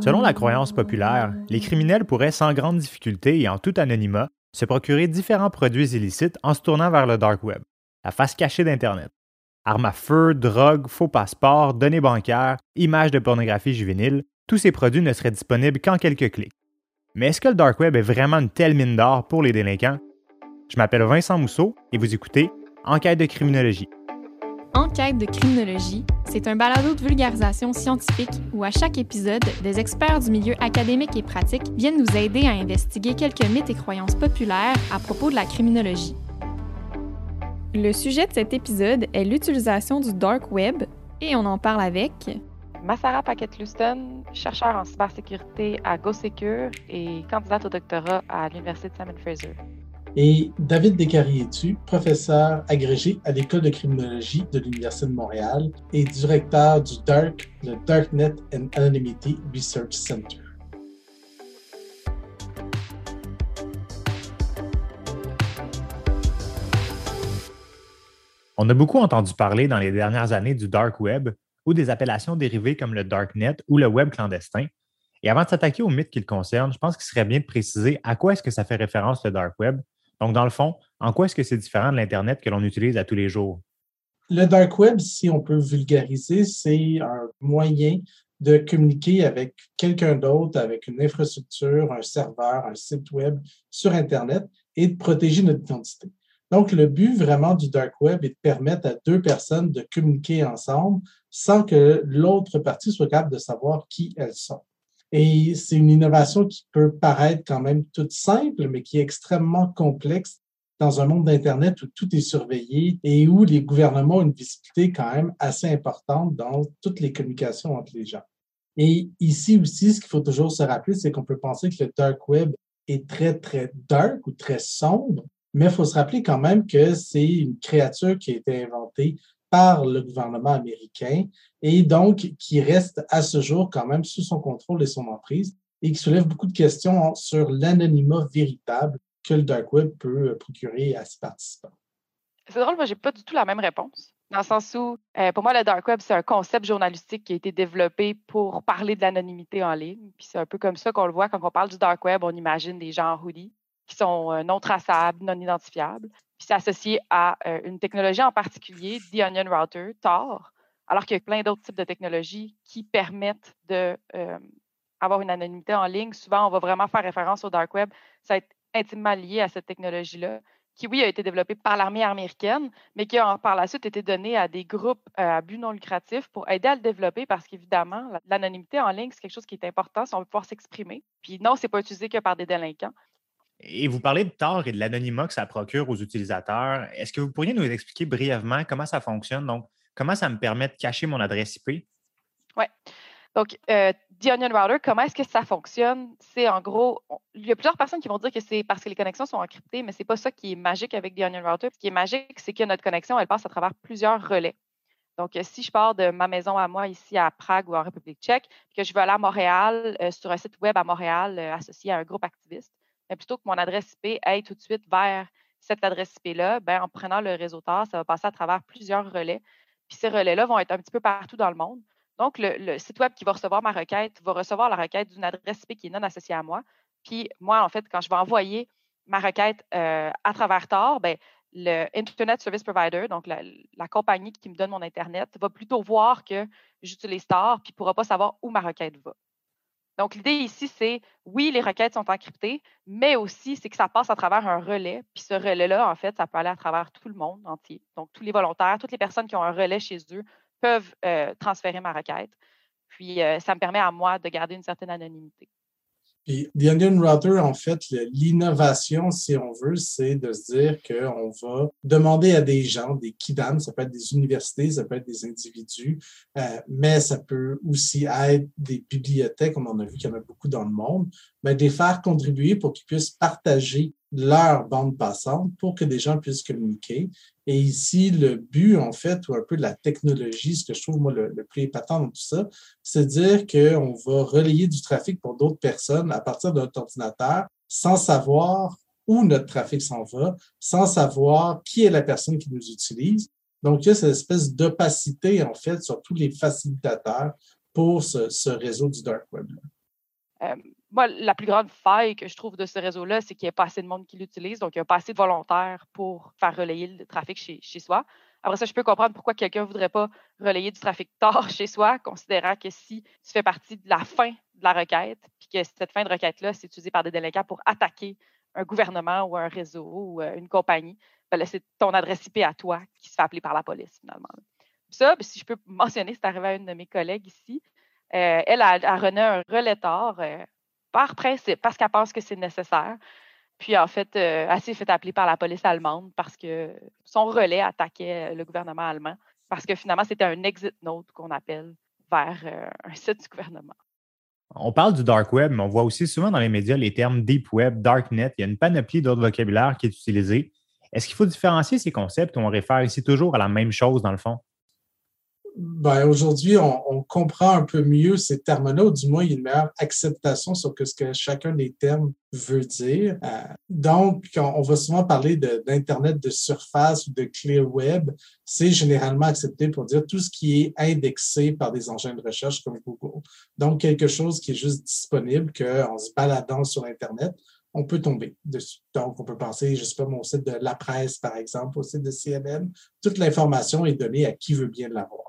Selon la croyance populaire, les criminels pourraient sans grande difficulté et en tout anonymat se procurer différents produits illicites en se tournant vers le dark web, la face cachée d'Internet. Armes à feu, drogue, faux passeports, données bancaires, images de pornographie juvénile, tous ces produits ne seraient disponibles qu'en quelques clics. Mais est-ce que le dark web est vraiment une telle mine d'or pour les délinquants? Je m'appelle Vincent Mousseau et vous écoutez Enquête de criminologie. Enquête de criminologie, c'est un balado de vulgarisation scientifique où à chaque épisode, des experts du milieu académique et pratique viennent nous aider à investiguer quelques mythes et croyances populaires à propos de la criminologie. Le sujet de cet épisode est l'utilisation du dark web et on en parle avec Massara Paquette-Luston, chercheur en cybersécurité à GoSecure et candidate au doctorat à l'Université de Simon Fraser et David Descarietu, professeur agrégé à l'École de criminologie de l'Université de Montréal et directeur du DARC, le Darknet and Anonymity Research Center? On a beaucoup entendu parler dans les dernières années du dark web ou des appellations dérivées comme le darknet ou le web clandestin. Et avant de s'attaquer aux mythes qui le concernent, je pense qu'il serait bien de préciser à quoi est-ce que ça fait référence le dark web donc, dans le fond, en quoi est-ce que c'est différent de l'Internet que l'on utilise à tous les jours? Le dark web, si on peut vulgariser, c'est un moyen de communiquer avec quelqu'un d'autre, avec une infrastructure, un serveur, un site web sur Internet et de protéger notre identité. Donc, le but vraiment du dark web est de permettre à deux personnes de communiquer ensemble sans que l'autre partie soit capable de savoir qui elles sont. Et c'est une innovation qui peut paraître quand même toute simple, mais qui est extrêmement complexe dans un monde d'Internet où tout est surveillé et où les gouvernements ont une visibilité quand même assez importante dans toutes les communications entre les gens. Et ici aussi, ce qu'il faut toujours se rappeler, c'est qu'on peut penser que le dark web est très, très dark ou très sombre, mais il faut se rappeler quand même que c'est une créature qui a été inventée par le gouvernement américain et donc qui reste à ce jour quand même sous son contrôle et son emprise et qui soulève beaucoup de questions sur l'anonymat véritable que le dark web peut euh, procurer à ses participants. C'est drôle, moi, j'ai pas du tout la même réponse. Dans le sens où, euh, pour moi, le dark web, c'est un concept journalistique qui a été développé pour parler de l'anonymité en ligne. Puis c'est un peu comme ça qu'on le voit quand on parle du dark web, on imagine des gens en hoodie qui sont euh, non traçables, non identifiables puis c'est associé à une technologie en particulier, The Onion Router, Tor, alors qu'il y a plein d'autres types de technologies qui permettent d'avoir euh, une anonymité en ligne. Souvent, on va vraiment faire référence au dark web. Ça va être intimement lié à cette technologie-là, qui, oui, a été développée par l'armée américaine, mais qui a par la suite été donnée à des groupes euh, à but non lucratif pour aider à le développer parce qu'évidemment, l'anonymité en ligne, c'est quelque chose qui est important si on veut pouvoir s'exprimer. Puis non, c'est pas utilisé que par des délinquants. Et vous parlez de tort et de l'anonymat que ça procure aux utilisateurs. Est-ce que vous pourriez nous expliquer brièvement comment ça fonctionne? Donc, comment ça me permet de cacher mon adresse IP? Oui. Donc, euh, The Onion Router, comment est-ce que ça fonctionne? C'est en gros, il y a plusieurs personnes qui vont dire que c'est parce que les connexions sont encryptées, mais ce n'est pas ça qui est magique avec The Onion Router. Ce qui est magique, c'est que notre connexion, elle passe à travers plusieurs relais. Donc, si je pars de ma maison à moi ici à Prague ou en République tchèque, que je veux aller à Montréal euh, sur un site web à Montréal euh, associé à un groupe activiste, mais plutôt que mon adresse IP aille tout de suite vers cette adresse IP-là, ben, en prenant le réseau TAR, ça va passer à travers plusieurs relais. Puis ces relais-là vont être un petit peu partout dans le monde. Donc, le, site web qui va recevoir ma requête va recevoir la requête d'une adresse IP qui est non associée à moi. Puis moi, en fait, quand je vais envoyer ma requête euh, à travers Tor, ben, le Internet Service Provider, donc la, compagnie qui me donne mon Internet, va plutôt voir que j'utilise Tor, puis ne pourra pas savoir où ma requête va. Donc, l'idée ici, c'est oui, les requêtes sont encryptées, mais aussi, c'est que ça passe à travers un relais. Puis ce relais-là, en fait, ça peut aller à travers tout le monde entier. Donc, tous les volontaires, toutes les personnes qui ont un relais chez eux peuvent euh, transférer ma requête. Puis, euh, ça me permet à moi de garder une certaine anonymité. Puis, The Onion Router, en fait, l'innovation, si on veut, c'est de se dire qu'on va demander à des gens, des kidams, ça peut être des universités, ça peut être des individus, euh, mais ça peut aussi être des bibliothèques, on a vu qu'il y en a beaucoup dans le monde, mais de les faire contribuer pour qu'ils puissent partager leur bande passante pour que des gens puissent communiquer. Et ici, le but, en fait, ou un peu de la technologie, ce que je trouve, moi, le, plus épatant dans tout ça, c'est dire qu'on va relayer du trafic pour d'autres personnes à partir d'un ordinateur sans savoir où notre trafic s'en va, sans savoir qui est la personne qui nous utilise. Donc, il y a cette espèce d'opacité, en fait, sur tous les facilitateurs pour ce, réseau du dark web. Euh, moi, la plus grande faille que je trouve de ce réseau-là, c'est qu'il n'y a pas assez de monde qui l'utilise, donc il n'y a pas assez de volontaires pour faire relayer le trafic chez, chez soi. Après ça, je peux comprendre pourquoi quelqu'un ne voudrait pas relayer du trafic tard chez soi, considérant que si tu fais partie de la fin de la requête, puis que cette fin de requête-là, c'est utilisé par des délinquants pour attaquer un gouvernement ou un réseau ou euh, une compagnie, ben c'est ton adresse IP à toi qui se fait appeler par la police, finalement. Ça, ben, si je peux mentionner, c'est arrivé à une de mes collègues ici. Euh, elle a, a, rené un relais tard euh, par principe, parce qu'elle pense que c'est nécessaire. Puis en fait, euh, elle s'est fait appeler par la police allemande parce que son relais attaquait le gouvernement allemand, parce que finalement, c'était un exit note qu'on appelle vers euh, un site du gouvernement. On parle du dark web, mais on voit aussi souvent dans les médias les termes deep web, darknet. Il y a une panoplie d'autres vocabulaires qui est utilisé. Est-ce qu'il faut différencier ces concepts ou on réfère ici toujours à la même chose dans le fond? Ben, aujourd'hui, on, comprend un peu mieux ces termes-là, ou du moins, il y a une meilleure acceptation sur ce que chacun des termes veut dire. Euh, donc, quand on va souvent parler d'Internet de, surface ou de clear web, c'est généralement accepté pour dire tout ce qui est indexé par des engins de recherche comme Google. Donc, quelque chose qui est juste disponible, qu'en se baladant sur Internet, on peut tomber dessus. Donc, on peut penser, je ne sais pas, mon site de la presse, par exemple, au site de CNN. Toute l'information est donnée à qui veut bien l'avoir.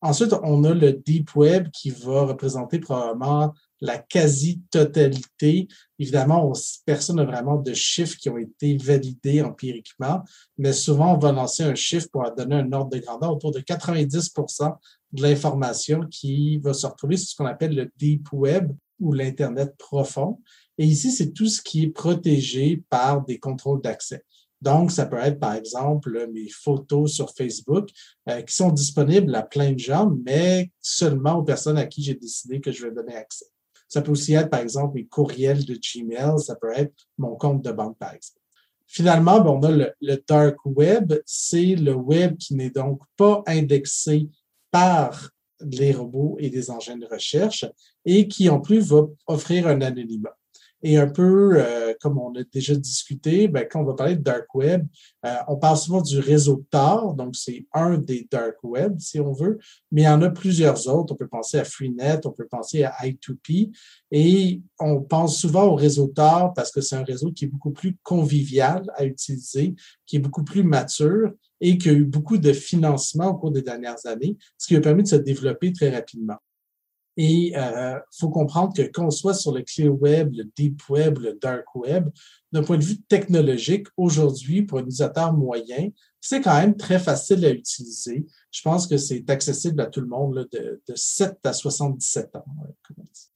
Ensuite, on a le Deep Web qui va représenter probablement la quasi-totalité. Évidemment, personne n'a vraiment de chiffres qui ont été validés empiriquement, mais souvent, on va lancer un chiffre pour donner un ordre de grandeur autour de 90% de l'information qui va se retrouver sur ce qu'on appelle le Deep Web ou l'Internet profond. Et ici, c'est tout ce qui est protégé par des contrôles d'accès. Donc, ça peut être, par exemple, mes photos sur Facebook euh, qui sont disponibles à plein de gens, mais seulement aux personnes à qui j'ai décidé que je vais donner accès. Ça peut aussi être, par exemple, mes courriels de Gmail, ça peut être mon compte de banque, par exemple. Finalement, on a le, le dark web, c'est le web qui n'est donc pas indexé par les robots et des engins de recherche et qui, en plus, va offrir un anonymat. Et un peu, euh, comme on a déjà discuté, ben, quand on va parler de dark web, euh, on parle souvent du réseau Tor, donc c'est un des dark web, si on veut, mais il y en a plusieurs autres. On peut penser à Freenet, on peut penser à I2P, et on pense souvent au réseau Tor parce que c'est un réseau qui est beaucoup plus convivial à utiliser, qui est beaucoup plus mature et qui a eu beaucoup de financement au cours des dernières années, ce qui a permis de se développer très rapidement. Et il euh, faut comprendre que qu'on soit sur le clear web, le deep web, le dark web, d'un point de vue technologique, aujourd'hui, pour un utilisateur moyen, c'est quand même très facile à utiliser. Je pense que c'est accessible à tout le monde de, de 7 à 77 ans,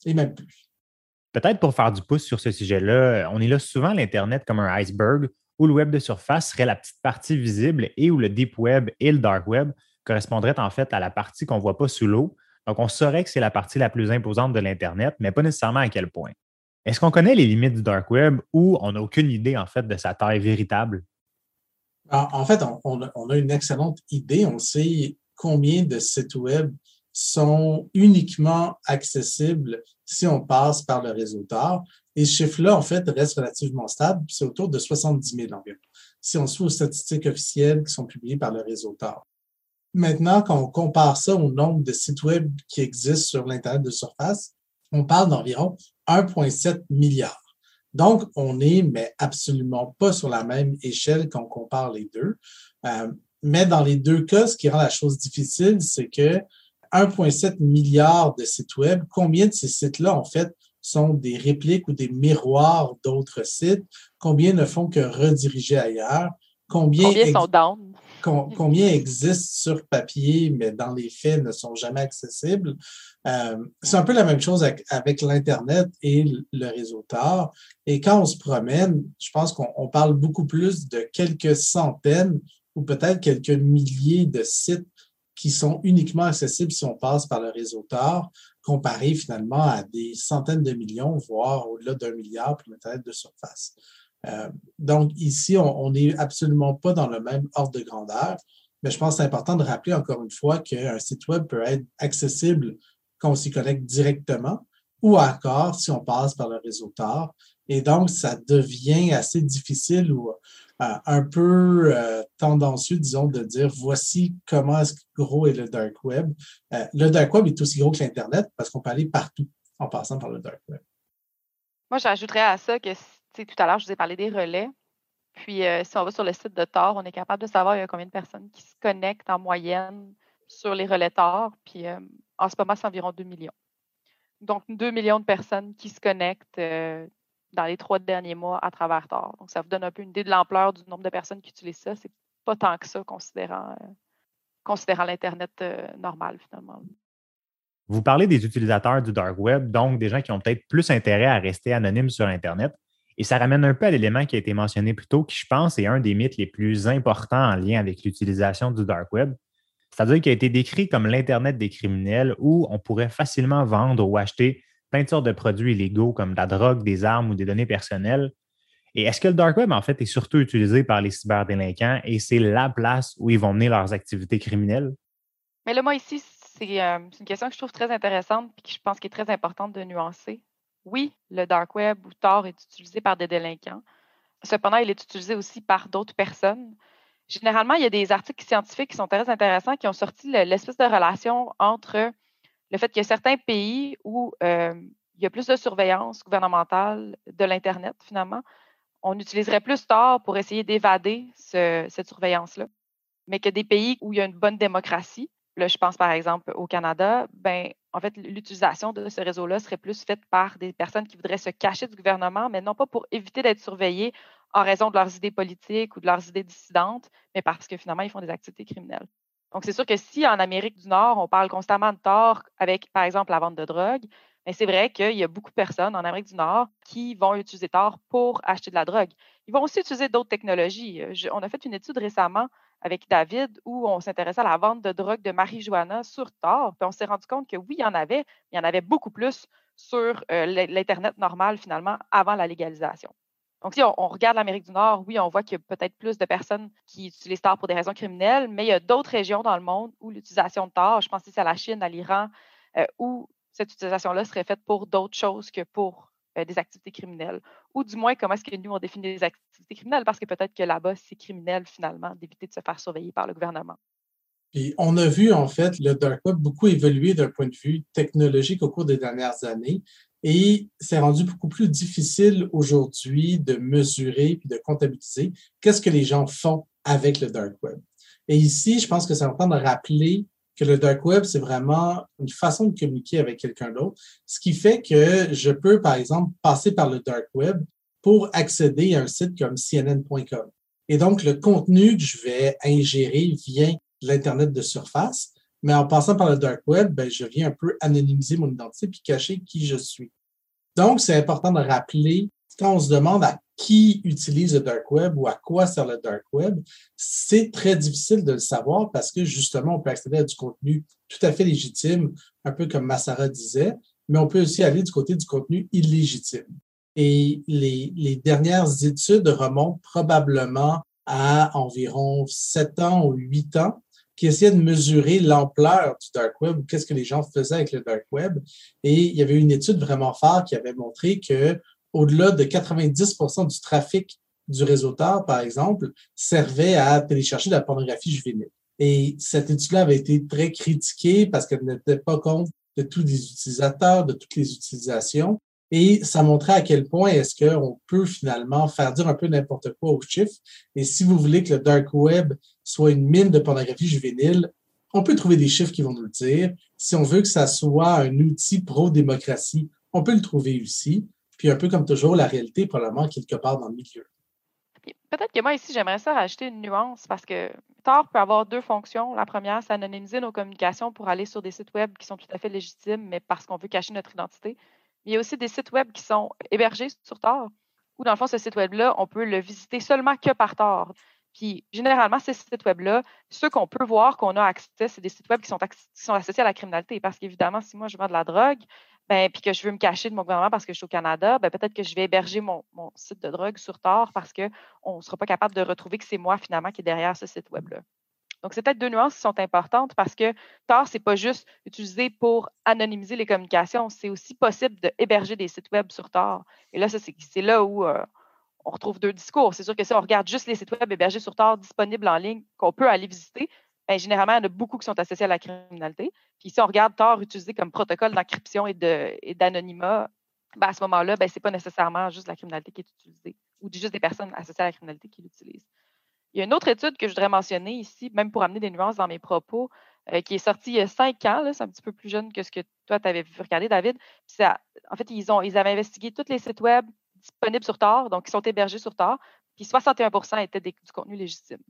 et même plus. Peut-être pour faire du pouce sur ce sujet-là, on est là souvent l'Internet comme un iceberg où le web de surface serait la petite partie visible et où le deep web et le dark web correspondraient en fait à la partie qu'on ne voit pas sous l'eau, donc, on saurait que c'est la partie la plus imposante de l'Internet, mais pas nécessairement à quel point. Est-ce qu'on connaît les limites du dark web ou on n'a aucune idée, en fait, de sa taille véritable? En fait, on, a une excellente idée. On sait combien de sites web sont uniquement accessibles si on passe par le réseau Tor. Et ce chiffre-là, en fait, reste relativement stable, c'est autour de 70 000 environ, si on suit aux statistiques officielles qui sont publiées par le réseau Tor. Maintenant, quand on compare ça au nombre de sites web qui existent sur l'Internet de surface, on parle d'environ 1,7 milliard. Donc, on n'est mais absolument pas sur la même échelle quand on compare les deux. Euh, mais dans les deux cas, ce qui rend la chose difficile, c'est que 1,7 milliard de sites web, combien de ces sites-là, en fait, sont des répliques ou des miroirs d'autres sites? Combien ne font que rediriger ailleurs? Combien, combien sont down? Combien existent sur papier, mais dans les faits ne sont jamais accessibles. Euh, c'est un peu la même chose avec, l'Internet et le réseau Tor. Et quand on se promène, je pense qu'on parle beaucoup plus de quelques centaines ou peut-être quelques milliers de sites qui sont uniquement accessibles si on passe par le réseau Tor, comparé finalement à des centaines de millions, voire au-delà d'un milliard pour l'Internet de surface. Euh, donc, ici, on n'est absolument pas dans le même ordre de grandeur, mais je pense que c'est important de rappeler encore une fois qu'un site Web peut être accessible quand on s'y connecte directement ou encore si on passe par le réseau Tor. Et donc, ça devient assez difficile ou euh, un peu euh, tendancieux, disons, de dire voici comment est gros est le dark web. Le dark web est aussi gros que l'Internet parce qu'on peut aller partout en passant par le dark web. Moi, j'ajouterais à ça que tout à l'heure, je vous ai parlé des relais. Puis, si on va sur le site de Tor, on est capable de savoir il y a combien de personnes qui se connectent en moyenne sur les relais Tor. Puis, en ce moment, c'est environ 2 millions. Donc, 2 millions de personnes qui se connectent dans les trois derniers mois à travers Tor. Donc, ça vous donne un peu une idée de l'ampleur du nombre de personnes qui utilisent ça. C'est pas tant que ça, considérant, euh, l'Internet euh, normal, finalement. Vous parlez des utilisateurs du Dark Web, donc des gens qui ont peut-être plus intérêt à rester anonymes sur Internet. Et ça ramène un peu à l'élément qui a été mentionné plus tôt, qui, je pense, est un des mythes les plus importants en lien avec l'utilisation du Dark Web. C'est-à-dire qu'il a été décrit comme l'Internet des criminels où on pourrait facilement vendre ou acheter plein de sortes de produits illégaux comme de la drogue, des armes ou des données personnelles. Et est-ce que le dark web, en fait, est surtout utilisé par les cyberdélinquants et c'est la place où ils vont mener leurs activités criminelles? Mais là, moi, ici, c'est euh, une question que je trouve très intéressante et qui je pense qu'il est très importante de nuancer. Oui, le dark web ou Tor est utilisé par des délinquants. Cependant, il est utilisé aussi par d'autres personnes. Généralement, il y a des articles scientifiques qui sont très intéressants qui ont sorti l'espèce de relation entre le fait qu'il y a certains pays où euh, il y a plus de surveillance gouvernementale de l'Internet, finalement, on utiliserait plus tard pour essayer d'évader cette surveillance-là. Mais que des pays où il y a une bonne démocratie, là, je pense par exemple au Canada, ben, en fait, l'utilisation de ce réseau-là serait plus faite par des personnes qui voudraient se cacher du gouvernement, mais non pas pour éviter d'être surveillés en raison de leurs idées politiques ou de leurs idées dissidentes, mais parce que finalement, ils font des activités criminelles. Donc, c'est sûr que si en Amérique du Nord, on parle constamment de tort avec, par exemple, la vente de drogue, c'est vrai qu'il y a beaucoup de personnes en Amérique du Nord qui vont utiliser tort pour acheter de la drogue. Ils vont aussi utiliser d'autres technologies. On a fait une étude récemment avec David où on s'intéressait à la vente de drogue de marijuana sur tort. Puis on s'est rendu compte que oui, il y en avait, mais il y en avait beaucoup plus sur euh, l'Internet normal finalement avant la légalisation. Donc, si on, regarde l'Amérique du Nord, oui, on voit qu'il y a peut-être plus de personnes qui utilisent Tor pour des raisons criminelles, mais il y a d'autres régions dans le monde où l'utilisation de Tor, je pense c'est à la Chine, à l'Iran, euh, où cette utilisation-là serait faite pour d'autres choses que pour euh, des activités criminelles. Ou du moins, comment est-ce que nous, on définit des activités criminelles? Parce que peut-être que là-bas, c'est criminel, finalement, d'éviter de se faire surveiller par le gouvernement. Et on a vu, en fait, le dark web beaucoup évoluer d'un point de vue technologique au cours des dernières années. Et c'est rendu beaucoup plus difficile aujourd'hui de mesurer puis de comptabiliser qu'est-ce que les gens font avec le dark web. Et ici, je pense que c'est important de rappeler que le dark web, c'est vraiment une façon de communiquer avec quelqu'un d'autre, ce qui fait que je peux, par exemple, passer par le dark web pour accéder à un site comme cnn.com. Et donc, le contenu que je vais ingérer vient de l'Internet de surface, mais en passant par le dark web, ben, je viens un peu anonymiser mon identité puis cacher qui je suis. Donc, c'est important de rappeler, quand on se demande à qui utilise le dark web ou à quoi sert le dark web, c'est très difficile de le savoir parce que justement, on peut accéder à du contenu tout à fait légitime, un peu comme Massara disait, mais on peut aussi aller du côté du contenu illégitime. Et les, les dernières études remontent probablement à environ sept ans ou huit ans qui essayait de mesurer l'ampleur du dark web, qu'est-ce que les gens faisaient avec le dark web. Et il y avait une étude vraiment forte qui avait montré que au-delà de 90% du trafic du réseau Tor, par exemple, servait à télécharger de la pornographie juvénile. Et cette étude-là avait été très critiquée parce qu'elle n'était pas compte de tous les utilisateurs, de toutes les utilisations. Et ça montrait à quel point est-ce qu'on peut finalement faire dire un peu n'importe quoi aux chiffres. Et si vous voulez que le dark web soit une mine de pornographie juvénile, on peut trouver des chiffres qui vont nous le dire. Si on veut que ça soit un outil pro-démocratie, on peut le trouver aussi. Puis un peu comme toujours, la réalité probablement quelque part dans le milieu. Peut-être que moi ici, j'aimerais ça rajouter une nuance parce que Tor peut avoir deux fonctions. La première, c'est anonymiser nos communications pour aller sur des sites web qui sont tout à fait légitimes, mais parce qu'on veut cacher notre identité. Il y a aussi des sites web qui sont hébergés sur Tor, où dans le fond, ce site web-là, on peut le visiter seulement que par Tor. Puis généralement, ces sites web-là, ceux qu'on peut voir qu'on a accès, c'est des sites web qui sont, associés à la criminalité. Parce qu'évidemment, si moi je vends de la drogue, ben, puis que je veux me cacher de mon gouvernement parce que je suis au Canada, ben, peut-être que je vais héberger mon, site de drogue sur Tor parce qu'on ne sera pas capable de retrouver que c'est moi finalement qui est derrière ce site web-là. Donc, c'est peut-être deux nuances qui sont importantes parce que Tor, ce n'est pas juste utilisé pour anonymiser les communications, c'est aussi possible d'héberger des sites web sur Tor. Et là, c'est là où euh, on retrouve deux discours. C'est sûr que si on regarde juste les sites web hébergés sur Tor disponibles en ligne qu'on peut aller visiter, bien, généralement, il y en a beaucoup qui sont associés à la criminalité. Puis si on regarde Tor utilisé comme protocole d'encryption et d'anonymat, ben, à ce moment-là, ben, ce n'est pas nécessairement juste la criminalité qui est utilisée ou juste des personnes associées à la criminalité qui l'utilisent. Il y a une autre étude que je voudrais mentionner ici, même pour amener des nuances dans mes propos, euh, qui est sortie il y a cinq ans. C'est un petit peu plus jeune que ce que toi, tu avais vu regarder, David. en fait, ils avaient investigué tous les sites web disponibles sur Tor, donc qui sont hébergés sur Tor, puis 61% étaient du contenu légitime.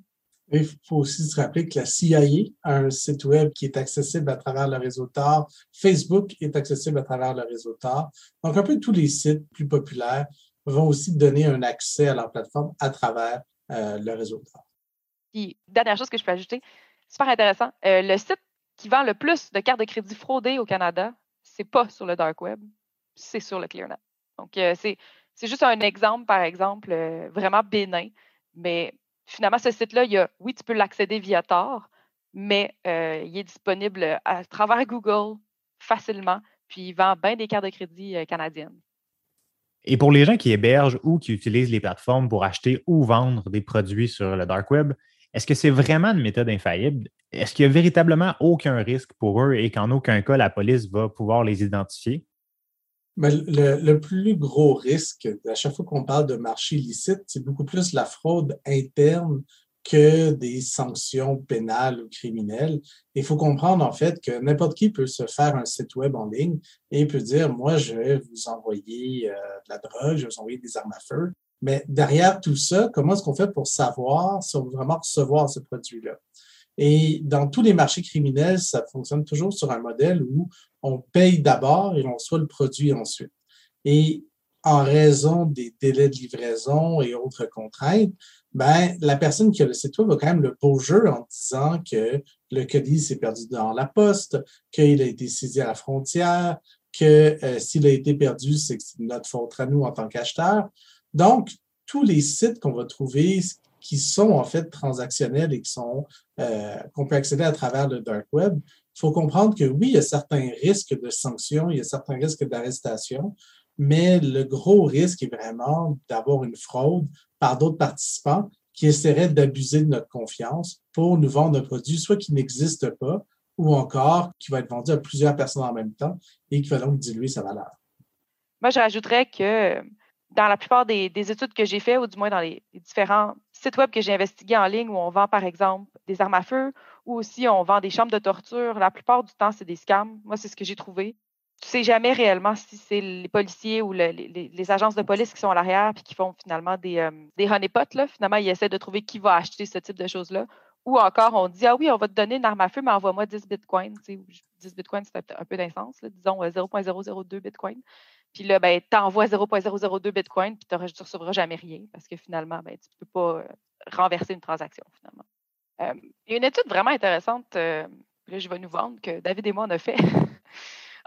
Il faut aussi se rappeler que la CIA a un site web qui est accessible à travers le réseau Tor. Facebook est accessible à travers le réseau Tor. Donc, un peu tous les sites plus populaires vont aussi donner un accès à leur plateforme à travers euh, le réseau Tor. Puis, dernière chose que je peux ajouter, super intéressant. Euh, le site qui vend le plus de cartes de crédit fraudées au Canada, c'est pas sur le dark web, c'est sur le ClearNet. Donc, euh, c'est, juste un exemple, par exemple, vraiment bénin, mais finalement, ce site-là, il y a, oui, tu peux l'accéder via Tor, mais il est disponible à travers Google facilement, puis il vend bien des cartes de crédit canadiennes. Et pour les gens qui hébergent ou qui utilisent les plateformes pour acheter ou vendre des produits sur le dark web, est-ce que c'est vraiment une méthode infaillible? Est-ce qu'il n'y a véritablement aucun risque pour eux et qu'en aucun cas la police va pouvoir les identifier? Mais le, plus gros risque, à chaque fois qu'on parle de marché illicite, c'est beaucoup plus la fraude interne que des sanctions pénales ou criminelles. Il faut comprendre en fait que n'importe qui peut se faire un site web en ligne et peut dire, moi, je vais vous envoyer euh, de la drogue, je vais vous envoyer des armes à feu. Mais derrière tout ça, comment est-ce qu'on fait pour savoir si on veut vraiment recevoir ce produit-là? Et dans tous les marchés criminels, ça fonctionne toujours sur un modèle où on paye d'abord et on reçoit le produit ensuite. Et en raison des délais de livraison et autres contraintes, ben, la personne qui a le site web a quand même le beau jeu en disant que le colis s'est perdu dans la poste, qu'il a été saisi à la frontière, que euh, s'il a été perdu, c'est notre faute à nous en tant qu'acheteurs. Donc, tous les sites qu'on va trouver qui sont en fait transactionnels et qui sont euh, qu'on peut accéder à travers le dark web, il faut comprendre que oui, il y a certains risques de sanctions, il y a certains risques d'arrestation, mais le gros risque est vraiment d'avoir une fraude par d'autres participants qui essaieraient d'abuser de notre confiance pour nous vendre un produit soit qui n'existe pas ou encore qui va être vendu à plusieurs personnes en même temps et qui va donc diluer sa valeur. Moi, je rajouterais que dans la plupart des, études que j'ai faites, ou du moins dans les, différents sites web que j'ai investigués en ligne où on vend, par exemple, des armes à feu ou aussi on vend des chambres de torture, la plupart du temps, c'est des scams. Moi, c'est ce que j'ai trouvé tu sais jamais réellement si c'est les policiers ou les, agences de police qui sont à l'arrière puis qui font finalement des, euh, des honeypots. Finalement, ils essaient de trouver qui va acheter ce type de choses-là. Ou encore, on dit Ah oui, on va te donner une arme à feu, mais envoie-moi 10 bitcoins. 10 bitcoins, c'est un peu d'insens, disons 0.002 euh, bitcoin. Puis là, ben, tu envoies 0.002 bitcoin, puis tu ne recevras jamais rien parce que finalement, ben, tu ne peux pas euh, renverser une transaction, finalement. Il y a une étude vraiment intéressante, là, je vais nous vendre, que David et moi, on a fait.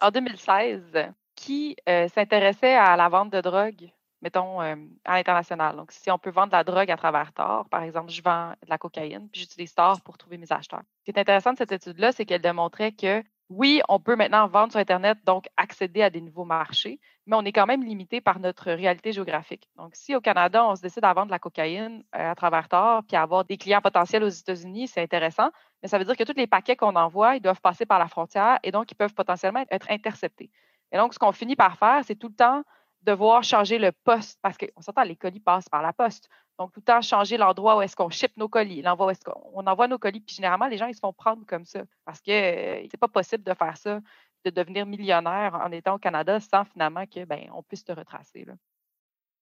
en 2016 qui euh, s'intéressait à la vente de drogue, mettons, euh, à l'international. Donc, si on peut vendre de la drogue à travers Tor, par exemple, je vends de la cocaïne, puis j'utilise Tor pour trouver mes acheteurs. Ce qui est intéressant de cette étude-là, c'est qu'elle démontrait que oui, on peut maintenant vendre sur Internet, donc accéder à des nouveaux marchés, mais on est quand même limité par notre réalité géographique. Donc, si au Canada, on se décide à vendre de la cocaïne euh, à travers Tor, puis avoir des clients potentiels aux États-Unis, c'est intéressant, mais ça veut dire que tous les paquets qu'on envoie, ils doivent passer par la frontière et donc ils peuvent potentiellement être interceptés. Et donc, ce qu'on finit par faire, c'est tout le temps devoir changer le poste, parce qu'on s'entend, les colis passent par la poste. Donc, tout le temps, changer l'endroit où est-ce qu'on ship nos colis, l'endroit où est-ce qu'on envoie nos colis. Puis généralement, les gens, ils se font prendre comme ça parce que euh, c'est pas possible de faire ça, de devenir millionnaire en étant au Canada sans finalement que ben, on puisse te retracer.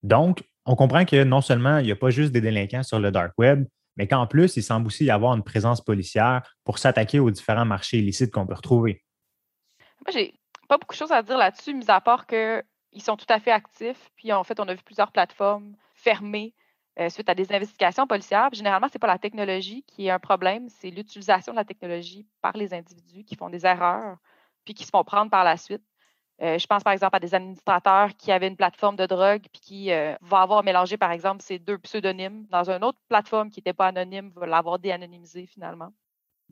Donc, on comprend que non seulement il n'y a pas juste des délinquants sur le dark web, mais qu'en plus, il semble aussi y avoir une présence policière pour s'attaquer aux différents marchés illicites qu'on peut retrouver. Moi, j'ai pas beaucoup de choses à dire là-dessus, mis à part qu'ils sont tout à fait actifs. Puis en fait, on a vu plusieurs plateformes fermées euh, suite à des investigations policières. généralement, ce n'est pas la technologie qui est un problème, c'est l'utilisation de la technologie par les individus qui font des erreurs puis qui se font prendre par la suite. Euh, je pense par exemple à des administrateurs qui avaient une plateforme de drogue puis qui euh, vont avoir mélangé par exemple ces deux pseudonymes dans une autre plateforme qui n'était pas anonyme, va l'avoir déanonymisé finalement.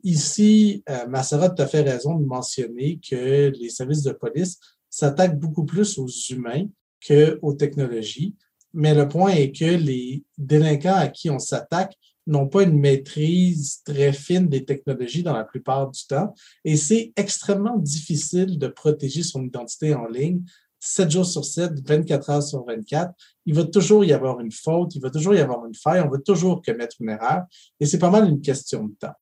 Ici, euh, Massara a tout à fait raison de mentionner que les services de police s'attaquent beaucoup plus aux humains qu'aux technologies. Mais le point est que les délinquants à qui on s'attaque n'ont pas une maîtrise très fine des technologies dans la plupart du temps. Et c'est extrêmement difficile de protéger son identité en ligne 7 jours sur 7, 24 heures sur 24. Il va toujours y avoir une faute, il va toujours y avoir une faille, on va toujours commettre une erreur. Et c'est pas mal une question de temps.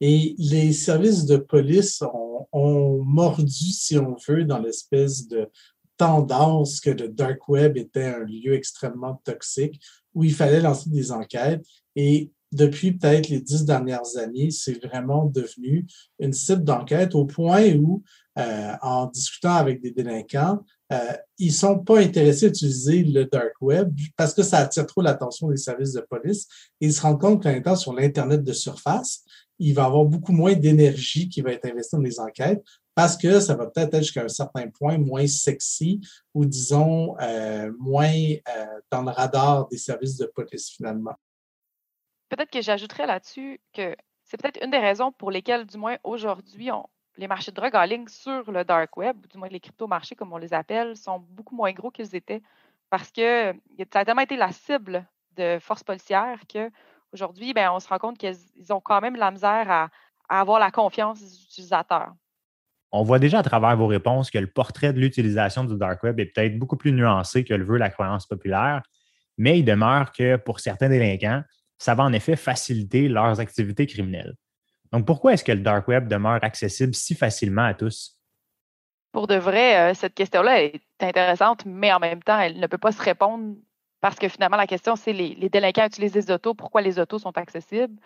Et les services de police ont, ont mordu, si on veut, dans l'espèce de tendance que le dark web était un lieu extrêmement toxique où il fallait lancer des enquêtes. Et depuis peut-être les dix dernières années, c'est vraiment devenu une cible d'enquête au point où, euh, en discutant avec des délinquants, euh, ils sont pas intéressés à utiliser le dark web parce que ça attire trop l'attention des services de police. Ils se rendent compte qu'en étant sur l'Internet de surface, il va avoir beaucoup moins d'énergie qui va être investie dans les enquêtes parce que ça va peut-être être, jusqu'à un certain point moins sexy ou disons euh, moins euh, dans le radar des services de police finalement. Peut-être que j'ajouterais là-dessus que c'est peut-être une des raisons pour lesquelles, du moins aujourd'hui, les marchés de drogue en ligne sur le dark web, ou du moins les crypto-marchés comme on les appelle, sont beaucoup moins gros qu'ils étaient parce que ça a tellement été la cible de forces policières qu'aujourd'hui, ben, on se rend compte qu'ils ont quand même la misère à avoir la confiance des utilisateurs. On voit déjà à travers vos réponses que le portrait de l'utilisation du dark web est peut-être beaucoup plus nuancé que le veut la croyance populaire, mais il demeure que pour certains délinquants, ça va en effet faciliter leurs activités criminelles. Donc pourquoi est-ce que le dark web demeure accessible si facilement à tous? Pour de vrai, euh, cette question-là est intéressante, mais en même temps, elle ne peut pas se répondre parce que finalement, la question, c'est les, les délinquants utilisent des autos, pourquoi les autos sont accessibles?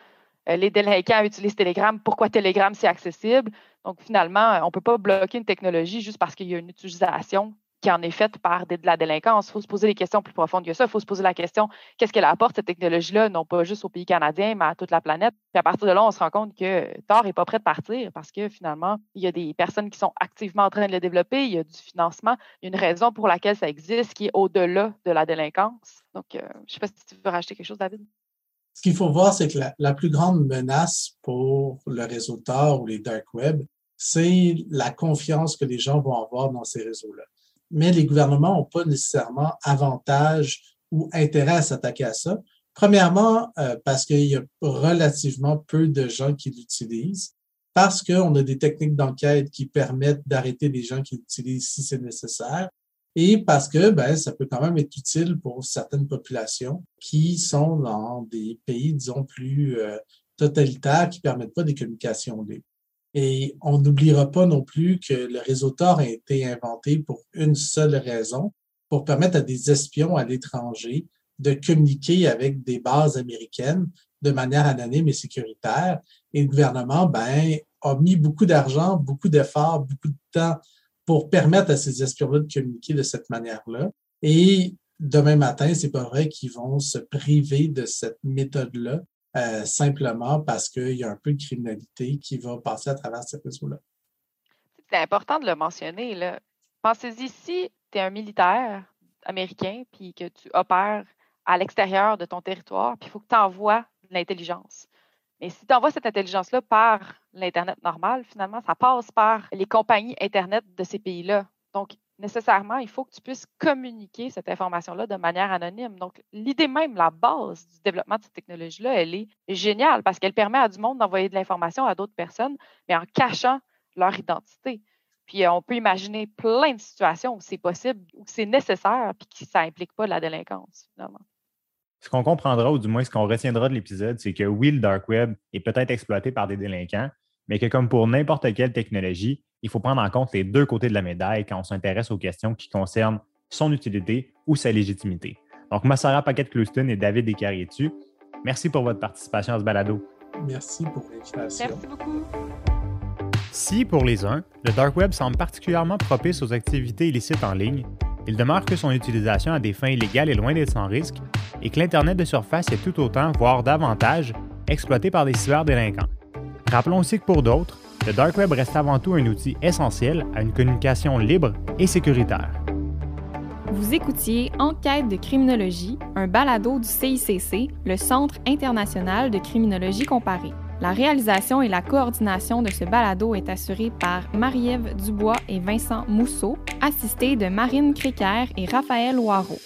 Euh, les délinquants utilisent Telegram, pourquoi Telegram c'est accessible? Donc finalement, on ne peut pas bloquer une technologie juste parce qu'il y a une utilisation qui en est faite par de la délinquance. Il faut se poser des questions plus profondes que ça. Il faut se poser la question qu'est-ce qu'elle apporte, cette technologie-là, non pas juste au pays canadien, mais à toute la planète? Puis à partir de là, on se rend compte que Thor n'est pas prêt de partir parce que finalement, il y a des personnes qui sont activement en train de le développer, il y a du financement, il y a une raison pour laquelle ça existe qui est au-delà de la délinquance. Donc, euh, je ne sais pas si tu veux rajouter quelque chose, David. Ce qu'il faut voir, c'est que la, plus grande menace pour le réseau Tor ou les dark web, c'est la confiance que les gens vont avoir dans ces réseaux-là. Mais les gouvernements n'ont pas nécessairement avantage ou intérêt à s'attaquer à ça. Premièrement, euh, parce qu'il y a relativement peu de gens qui l'utilisent, parce qu'on a des techniques d'enquête qui permettent d'arrêter les gens qui l'utilisent si c'est nécessaire, et parce que ben, ça peut quand même être utile pour certaines populations qui sont dans des pays, disons, plus euh, totalitaires, qui ne permettent pas des communications libres. Et on n'oubliera pas non plus que le réseau Tor a été inventé pour une seule raison, pour permettre à des espions à l'étranger de communiquer avec des bases américaines de manière anonyme et sécuritaire. Et le gouvernement ben, a mis beaucoup d'argent, beaucoup d'efforts, beaucoup de temps pour permettre à ces espions-là de communiquer de cette manière-là. Et demain matin, c'est pas vrai qu'ils vont se priver de cette méthode-là euh, simplement parce qu'il y a un peu de criminalité qui va passer à travers ces réseaux-là. C'est important de le mentionner. Pensez-y, si tu es un militaire américain puis que tu opères à l'extérieur de ton territoire, puis il faut que tu envoies de l'intelligence. Mais si tu envoies cette intelligence-là par l'Internet normal, finalement, ça passe par les compagnies Internet de ces pays-là. Donc, nécessairement, il faut que tu puisses communiquer cette information-là de manière anonyme. Donc, l'idée même, la base du développement de cette technologie-là, elle est géniale parce qu'elle permet à du monde d'envoyer de l'information à d'autres personnes, mais en cachant leur identité. Puis, on peut imaginer plein de situations où c'est possible, où c'est nécessaire, puis que ça n'implique pas la délinquance, finalement. Ce qu'on comprendra, ou du moins ce qu'on retiendra de l'épisode, c'est que oui, le dark web est peut-être exploité par des délinquants, mais que comme pour n'importe quelle technologie, il faut prendre en compte les deux côtés de la médaille quand on s'intéresse aux questions qui concernent son utilité ou sa légitimité. Donc, Massara Paquette-Clouston et David Descarrier-Tu, merci pour votre participation à ce balado. Merci pour l'invitation. Merci beaucoup. Si, pour les uns, le dark web semble particulièrement propice aux activités illicites en ligne, il demeure que son utilisation à des fins illégales est loin d'être sans risque et que l'Internet de surface est tout autant, voire davantage, exploité par des cyberdélinquants. Rappelons aussi que pour d'autres, le Dark Web reste avant tout un outil essentiel à une communication libre et sécuritaire. Vous écoutiez Enquête de criminologie, un balado du CICC, le Centre international de criminologie comparée. La réalisation et la coordination de ce balado est assurée par Marie-Ève Dubois et Vincent Mousseau, assistés de Marine Créquer et Raphaël Loireau.